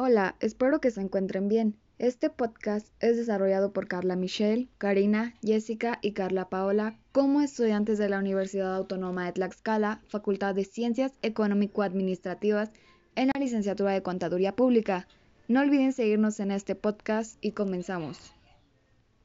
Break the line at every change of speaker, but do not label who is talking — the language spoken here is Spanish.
Hola, espero que se encuentren bien. Este podcast es desarrollado por Carla Michelle, Karina, Jessica y Carla Paola como estudiantes de la Universidad Autónoma de Tlaxcala, Facultad de Ciencias Económico-Administrativas en la licenciatura de Contaduría Pública. No olviden seguirnos en este podcast y comenzamos.